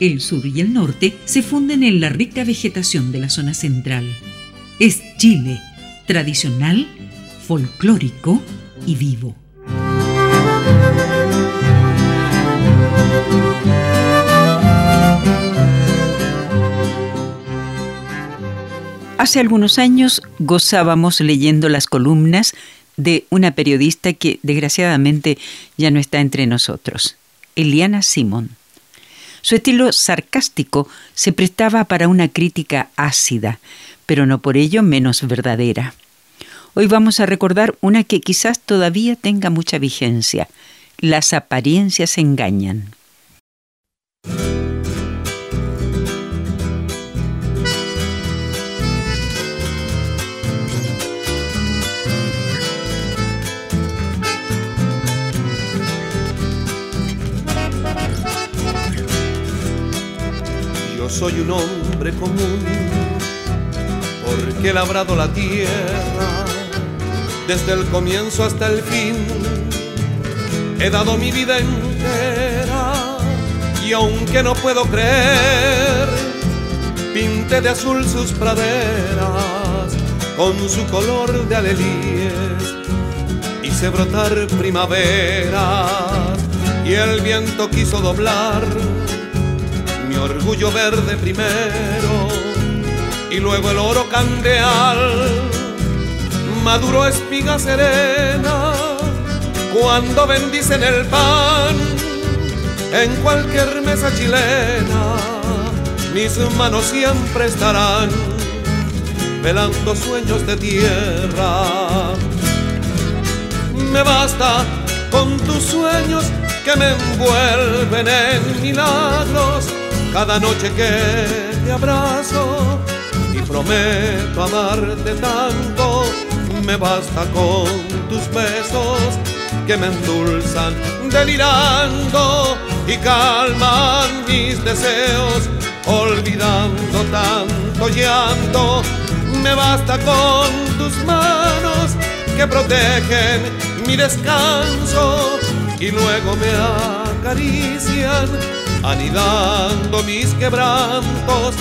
El sur y el norte se funden en la rica vegetación de la zona central. Es Chile, tradicional, folclórico y vivo. Hace algunos años gozábamos leyendo las columnas de una periodista que desgraciadamente ya no está entre nosotros, Eliana Simón. Su estilo sarcástico se prestaba para una crítica ácida, pero no por ello menos verdadera. Hoy vamos a recordar una que quizás todavía tenga mucha vigencia. Las apariencias engañan. Soy un hombre común, porque he labrado la tierra desde el comienzo hasta el fin. He dado mi vida entera y aunque no puedo creer, pinté de azul sus praderas con su color de alelíes. Hice brotar primaveras y el viento quiso doblar orgullo verde primero y luego el oro candeal, maduro espiga serena, cuando bendicen el pan en cualquier mesa chilena, mis manos siempre estarán velando sueños de tierra. Me basta con tus sueños que me envuelven en milagros cada noche que te abrazo y prometo amarte tanto, me basta con tus besos que me endulzan delirando y calman mis deseos, olvidando tanto llanto. Me basta con tus manos que protegen mi descanso y luego me acarician anidando mis quebrantos,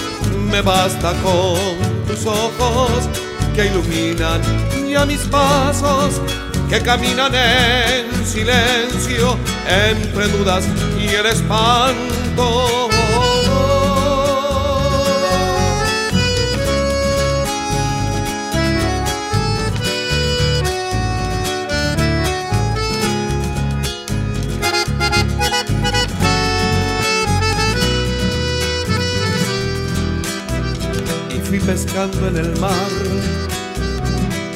me basta con tus ojos que iluminan ya mis pasos, que caminan en silencio entre dudas y el espanto. En el mar,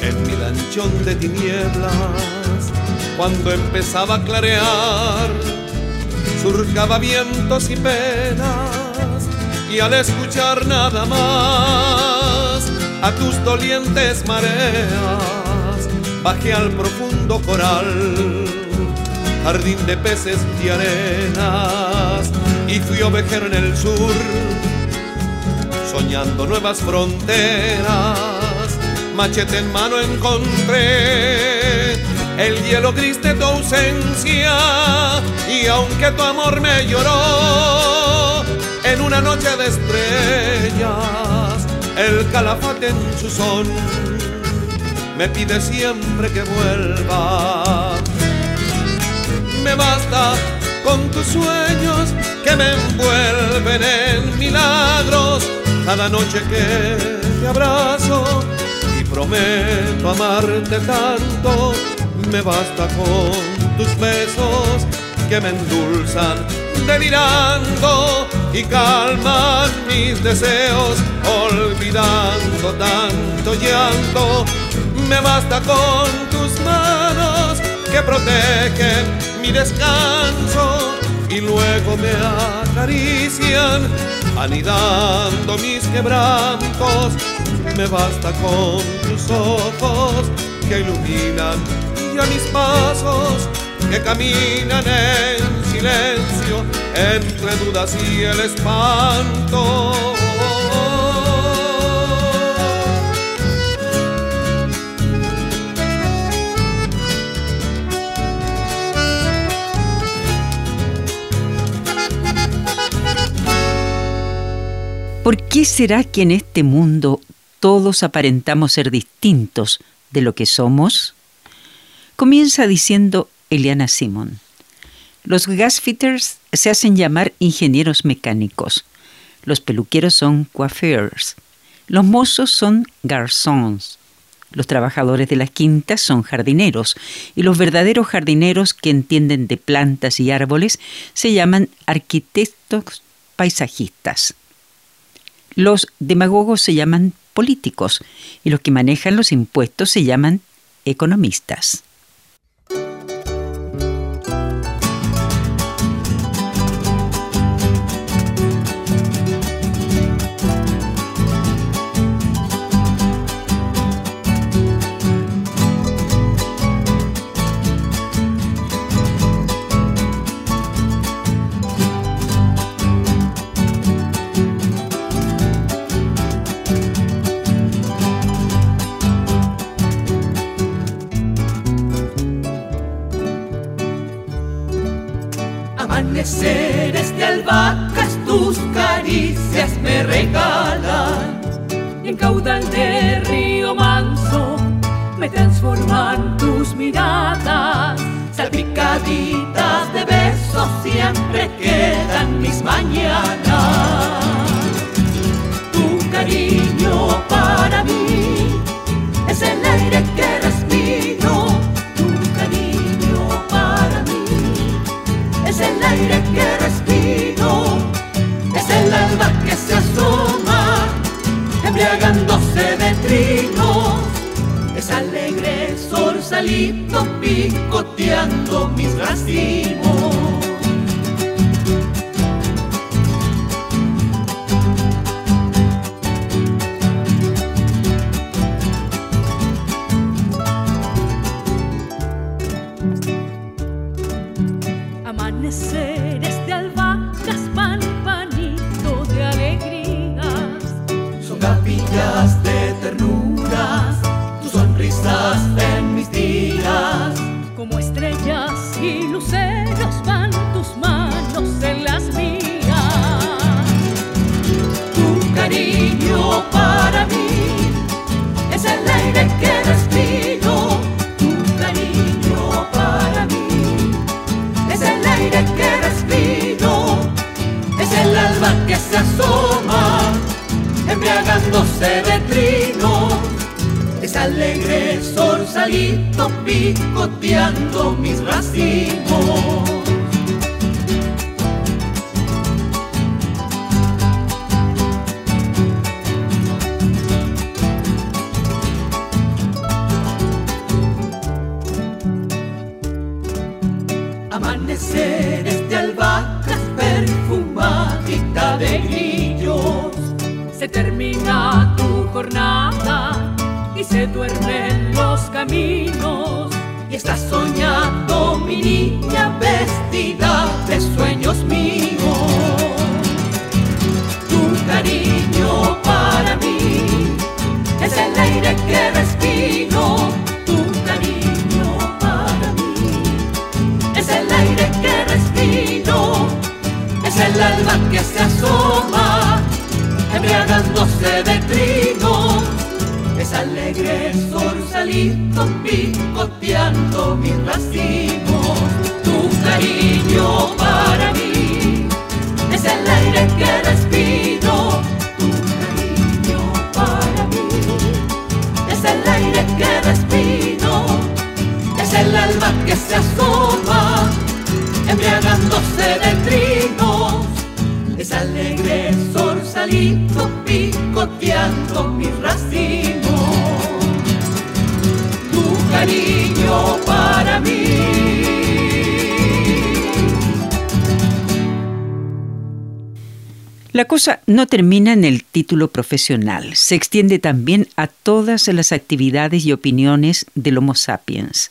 en mi lanchón de tinieblas, cuando empezaba a clarear, surcaba vientos y penas, y al escuchar nada más a tus dolientes mareas, bajé al profundo coral, jardín de peces y arenas, y fui ovejero en el sur soñando nuevas fronteras. Machete en mano encontré el hielo gris de tu ausencia y aunque tu amor me lloró en una noche de estrellas, el calafate en su son me pide siempre que vuelva. Me basta con tus sueños que me envuelven en milagros cada noche que te abrazo y prometo amarte tanto, me basta con tus besos que me endulzan delirando y calman mis deseos, olvidando tanto llanto. Me basta con tus manos que protegen mi descanso y luego me acarician anidando mis quebrantos. Me basta con tus ojos que iluminan ya mis pasos, que caminan en silencio entre dudas y el espanto. ¿Por qué será que en este mundo todos aparentamos ser distintos de lo que somos? Comienza diciendo Eliana Simon. Los gasfitters se hacen llamar ingenieros mecánicos. Los peluqueros son coiffeurs. Los mozos son garçons. Los trabajadores de las quintas son jardineros y los verdaderos jardineros que entienden de plantas y árboles se llaman arquitectos paisajistas. Los demagogos se llaman políticos y los que manejan los impuestos se llaman economistas. Tus caricias me regalan. Y en caudal de río manso me transforman tus miradas. Salpicaditas de besos siempre quedan mis mañanas. Tu cariño para mí es el aire que respiro. El aire que respiro, es el alma que se asoma, embriagándose de trinos, es alegre salito picoteando mis racimos. Picoteando mis racimos. Amaneceres de albahacas perfumadita de grillos. Se termina tu jornada y se duermen los y estás soñando mi niña vestida de sueños míos. Tu cariño para mí es el aire que respiro. Tu cariño para mí es el aire que respiro. Es el alma que se asoma es alegre sorsalito picoteando mis racimos. Tu cariño para mí es el aire que respiro. Tu cariño para mí es el aire que respiro. Es el alma que se asoma embriagándose de trinos. Es alegre sorsalito La cosa no termina en el título profesional, se extiende también a todas las actividades y opiniones del Homo sapiens.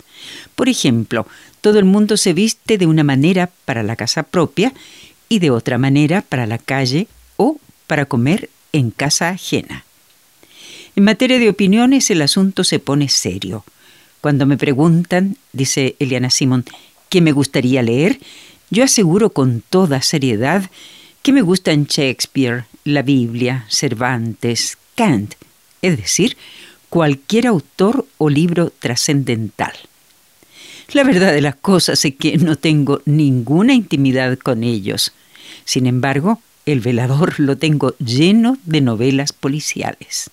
Por ejemplo, todo el mundo se viste de una manera para la casa propia y de otra manera para la calle o para comer en casa ajena. En materia de opiniones el asunto se pone serio. Cuando me preguntan, dice Eliana Simón, qué me gustaría leer, yo aseguro con toda seriedad que me gustan Shakespeare, la Biblia, Cervantes, Kant, es decir, cualquier autor o libro trascendental. La verdad de las cosas es que no tengo ninguna intimidad con ellos. Sin embargo, el velador lo tengo lleno de novelas policiales.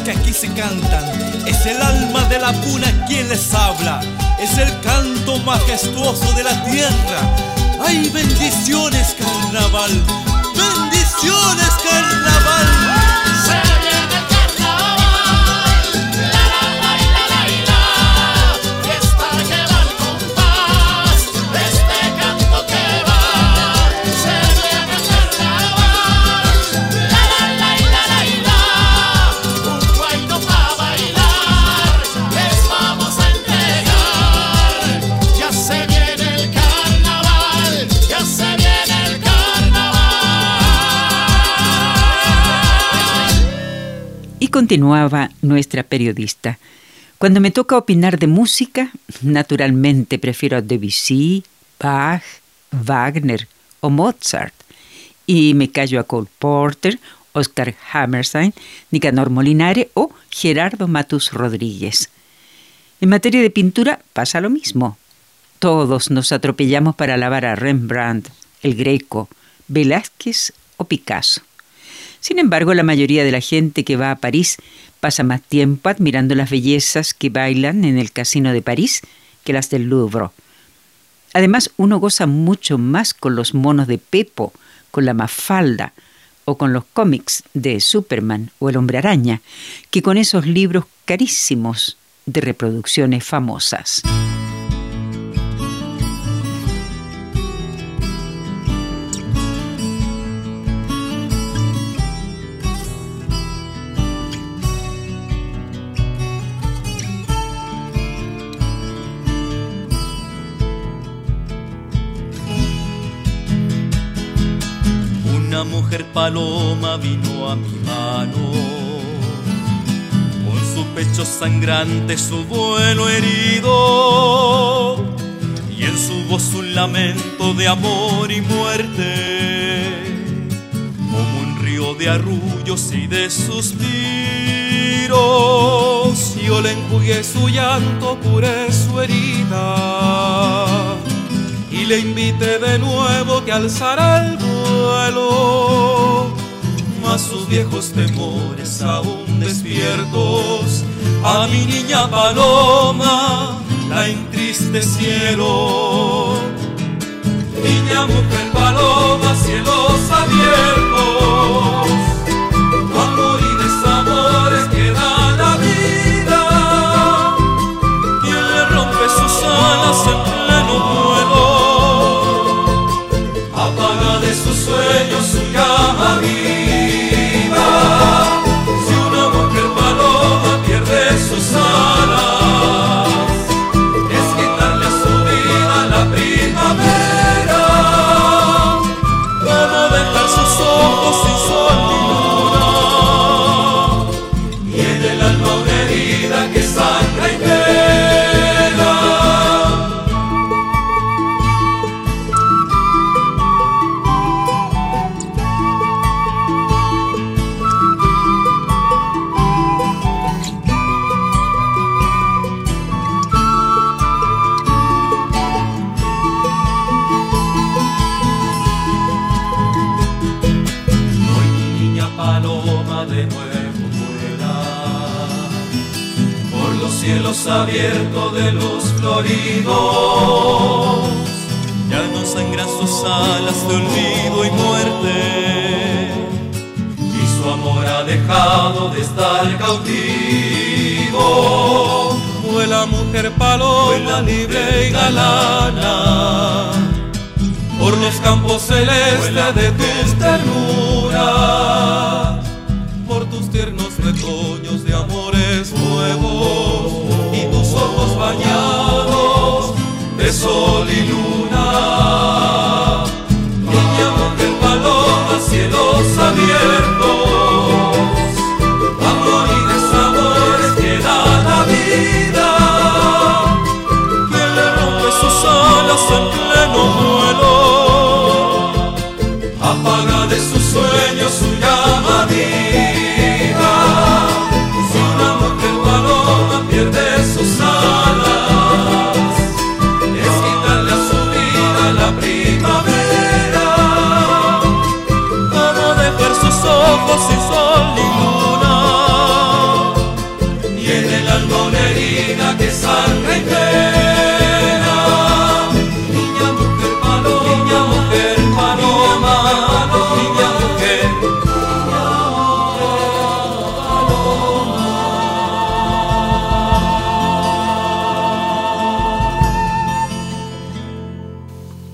que aquí se cantan. Es el alma de la puna quien les habla. Es el canto majestuoso de la tierra. ¡Ay, bendiciones, carnaval! ¡Bendiciones, carnaval! Continuaba nuestra periodista. Cuando me toca opinar de música, naturalmente prefiero a Debussy, Bach, Wagner o Mozart. Y me callo a Cole Porter, Oscar Hammerstein, Nicanor Molinare o Gerardo Matus Rodríguez. En materia de pintura pasa lo mismo. todos nos atropellamos para alabar a Rembrandt, el Greco, Velázquez o Picasso. Sin embargo, la mayoría de la gente que va a París pasa más tiempo admirando las bellezas que bailan en el Casino de París que las del Louvre. Además, uno goza mucho más con los monos de Pepo, con la Mafalda o con los cómics de Superman o el Hombre Araña, que con esos libros carísimos de reproducciones famosas. Paloma vino a mi mano. Pecho sangrante, su vuelo herido, y en su voz un lamento de amor y muerte, como un río de arrullos y de suspiros. Yo le enjugué su llanto, curé su herida, y le invité de nuevo que alzara el vuelo a sus viejos temores aún despiertos. A mi niña paloma la entristecieron. Niña, mujer, paloma, cielos abiertos. Amor y desamores que da la vida. Quien le rompe sus alas en pleno vuelo. Apaga de su llama vida. Abierto de los floridos. Ya no sangran sus alas de olvido y muerte. Y su amor ha dejado de estar cautivo. la mujer paloma, libre y galana. Por los campos celestes de tus ternuras. De sol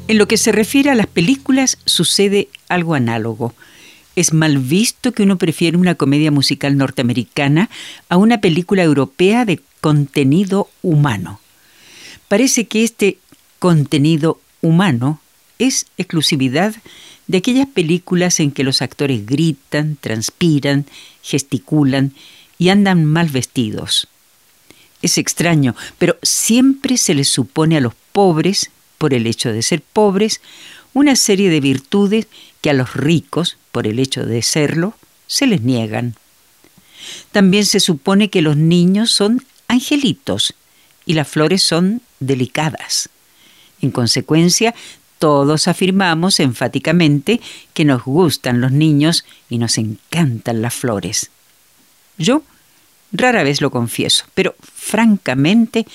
En lo que se refiere a las películas sucede algo análogo es mal visto que uno prefiera una comedia musical norteamericana a una película europea de contenido humano. Parece que este contenido humano es exclusividad de aquellas películas en que los actores gritan, transpiran, gesticulan y andan mal vestidos. Es extraño, pero siempre se les supone a los pobres, por el hecho de ser pobres, una serie de virtudes que a los ricos, por el hecho de serlo, se les niegan. También se supone que los niños son angelitos y las flores son delicadas. En consecuencia, todos afirmamos enfáticamente que nos gustan los niños y nos encantan las flores. Yo rara vez lo confieso, pero francamente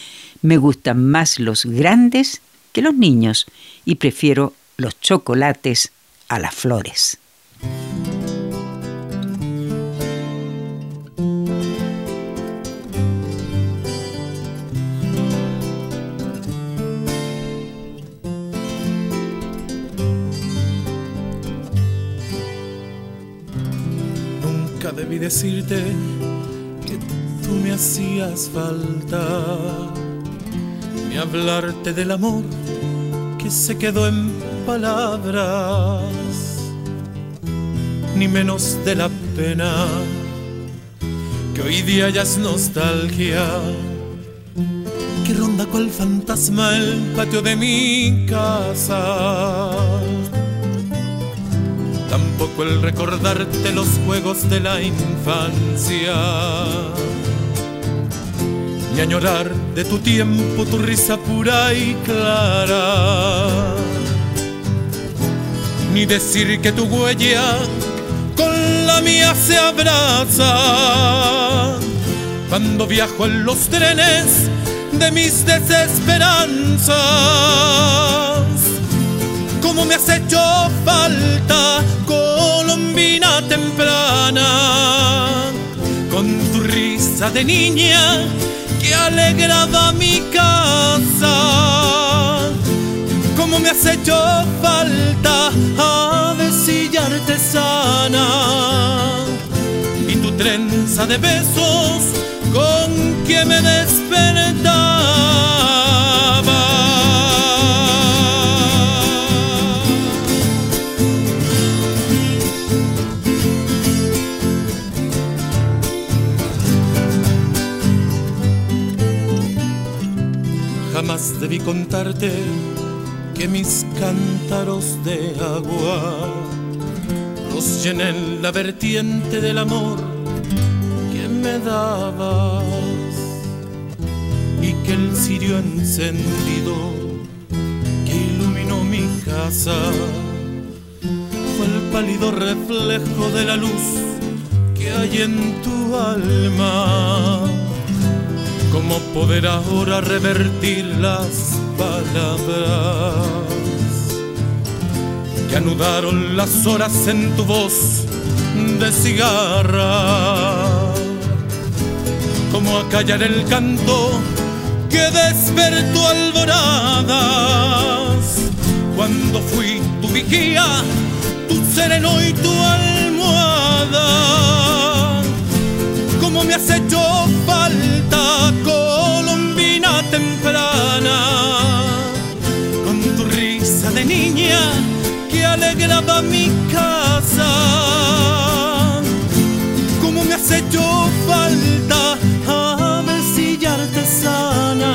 me gustan más los grandes que los niños y prefiero los chocolates a las flores. Nunca debí decirte que tú me hacías falta, ni hablarte del amor que se quedó en palabras, ni menos de la pena que hoy día ya es nostalgia, que ronda cual fantasma el patio de mi casa. Tampoco el recordarte los juegos de la infancia ni añorar de tu tiempo tu risa pura y clara, ni decir que tu huella con la mía se abraza. Cuando viajo en los trenes de mis desesperanzas. Como me has hecho falta, colombina temprana, con tu risa de niña que alegraba mi casa. Como me has hecho falta, avecilla artesana. Y tu trenza de besos con que me despertaba. Jamás debí contarte que mis cántaros de agua los llené en la vertiente del amor que me dabas y que el cirio encendido que iluminó mi casa fue el pálido reflejo de la luz que hay en tu alma ¿Cómo poder ahora revertir las palabras que anudaron las horas en tu voz de cigarra? ¿Cómo acallar el canto que despertó alboradas cuando fui tu vigía, tu sereno y tu almohada? ¿Cómo me has hecho falta, colombina temprana? Con tu risa de niña que alegraba mi casa. ¿Cómo me has hecho falta, avecilla artesana?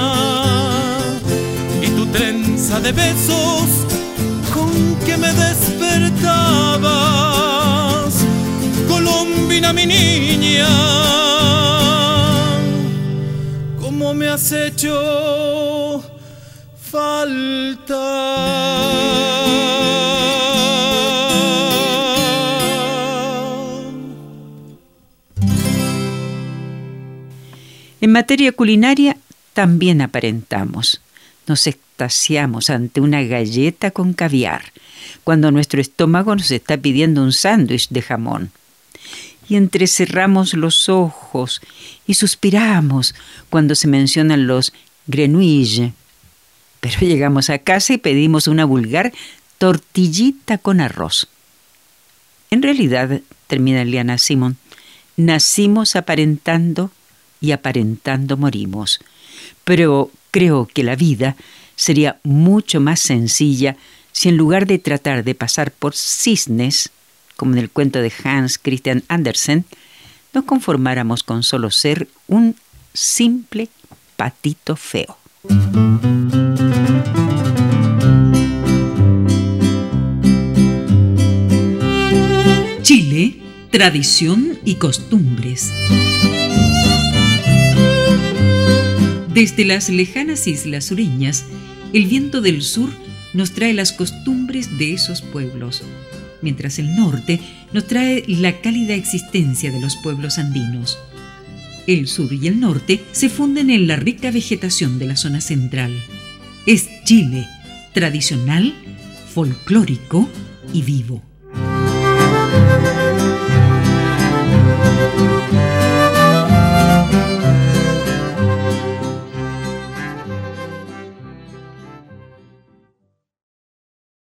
Y tu trenza de besos con que me despertabas. Colombina, mi niña, me has hecho falta. En materia culinaria también aparentamos. Nos extasiamos ante una galleta con caviar, cuando nuestro estómago nos está pidiendo un sándwich de jamón. Y entrecerramos los ojos y suspiramos cuando se mencionan los grenouilles. Pero llegamos a casa y pedimos una vulgar tortillita con arroz. En realidad, termina Liana Simon, nacimos aparentando y aparentando morimos. Pero creo que la vida sería mucho más sencilla si en lugar de tratar de pasar por cisnes, como en el cuento de Hans Christian Andersen, nos conformáramos con solo ser un simple patito feo. Chile, tradición y costumbres. Desde las lejanas islas sureñas El viento del sur nos trae las costumbres de esos pueblos, mientras el norte nos trae la cálida existencia de los pueblos andinos. El sur y el norte se funden en la rica vegetación de la zona central. Es Chile, tradicional, folclórico y vivo.